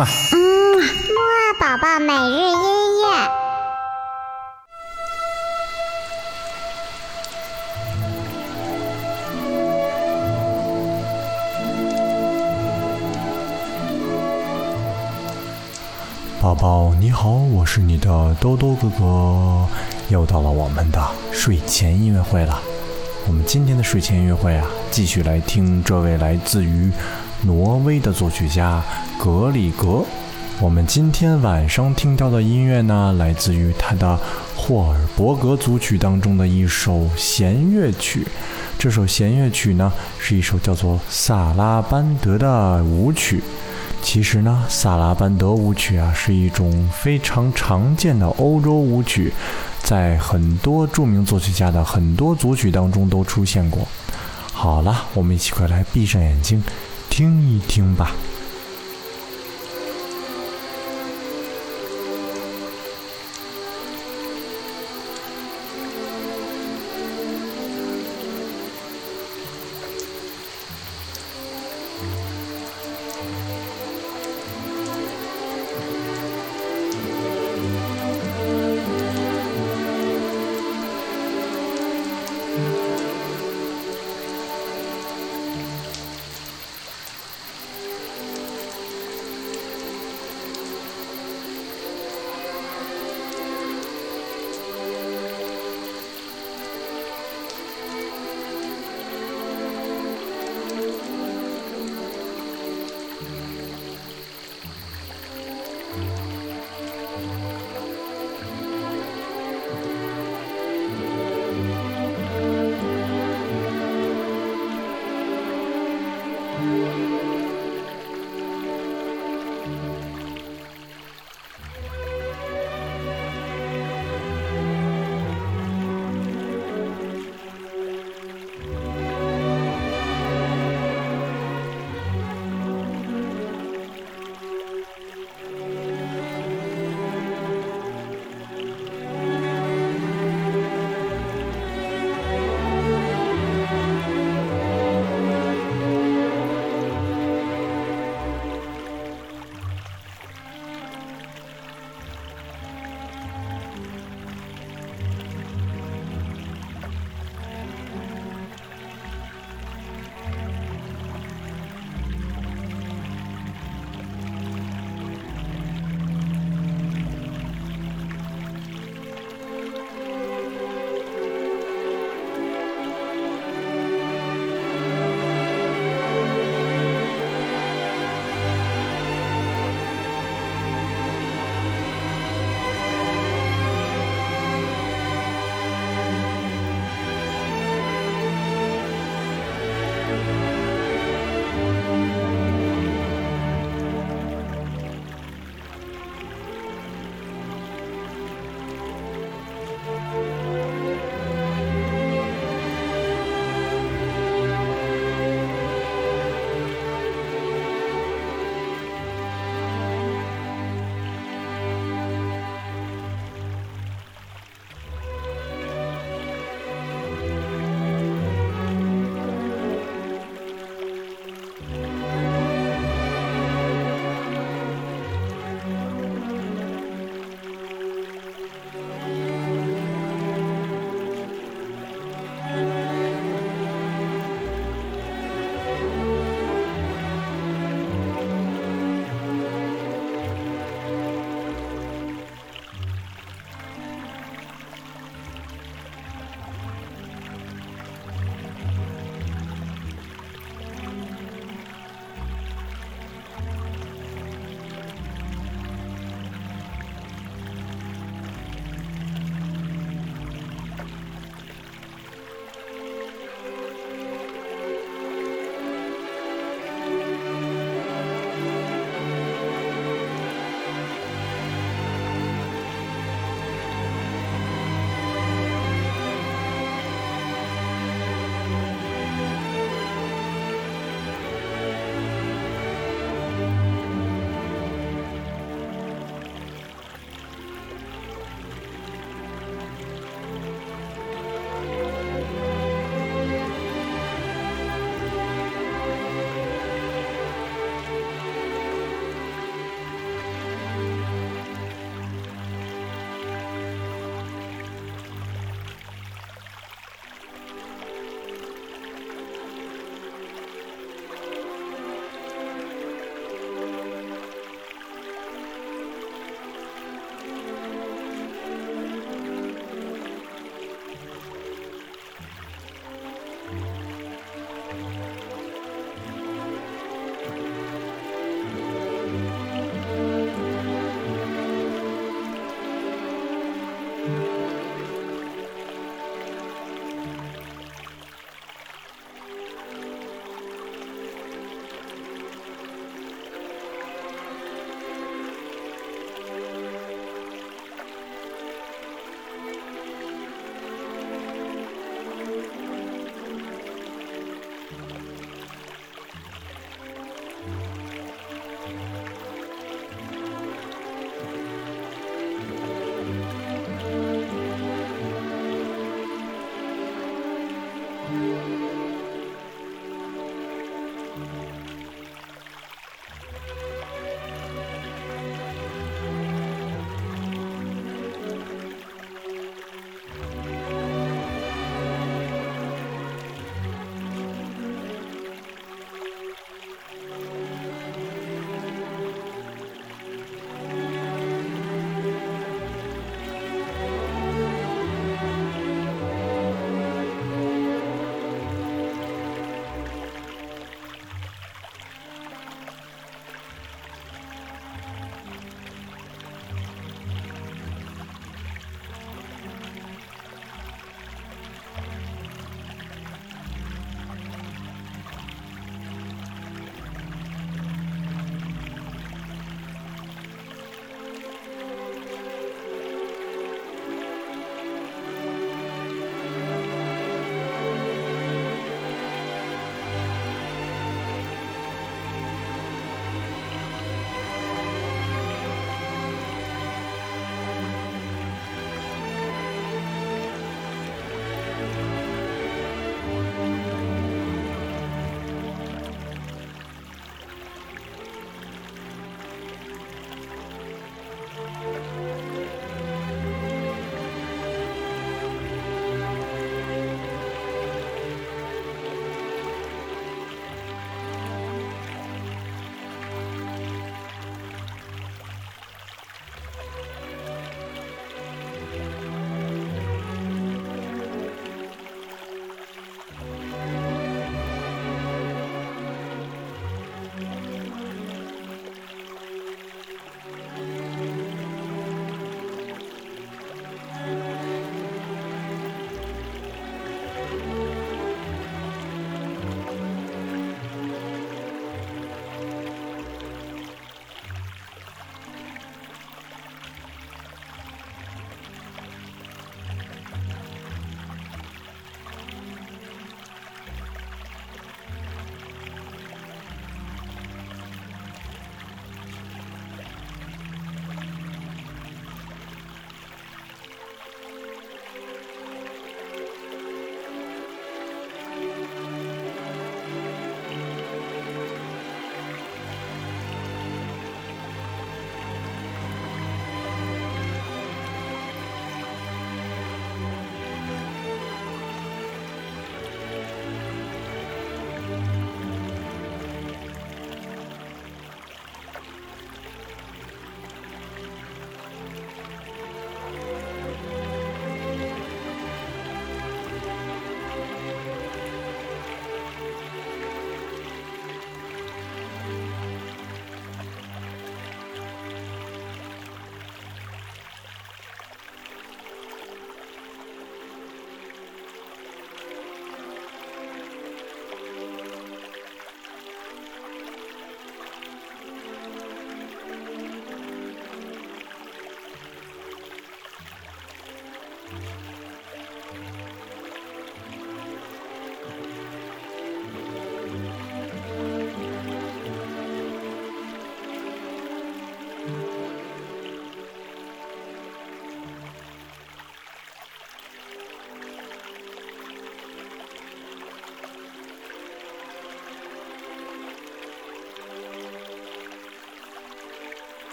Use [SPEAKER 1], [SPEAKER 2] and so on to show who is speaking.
[SPEAKER 1] 嘛。
[SPEAKER 2] 嗯，木二宝宝每日音乐。
[SPEAKER 1] 宝宝你好，我是你的兜兜哥哥，又到了我们的睡前音乐会了。我们今天的睡前音乐会啊，继续来听这位来自于挪威的作曲家格里格。我们今天晚上听到的音乐呢，来自于他的霍尔伯格组曲当中的一首弦乐曲。这首弦乐曲呢，是一首叫做《萨拉班德》的舞曲。其实呢，萨拉班德舞曲啊是一种非常常见的欧洲舞曲，在很多著名作曲家的很多组曲当中都出现过。好了，我们一起快来闭上眼睛，听一听吧。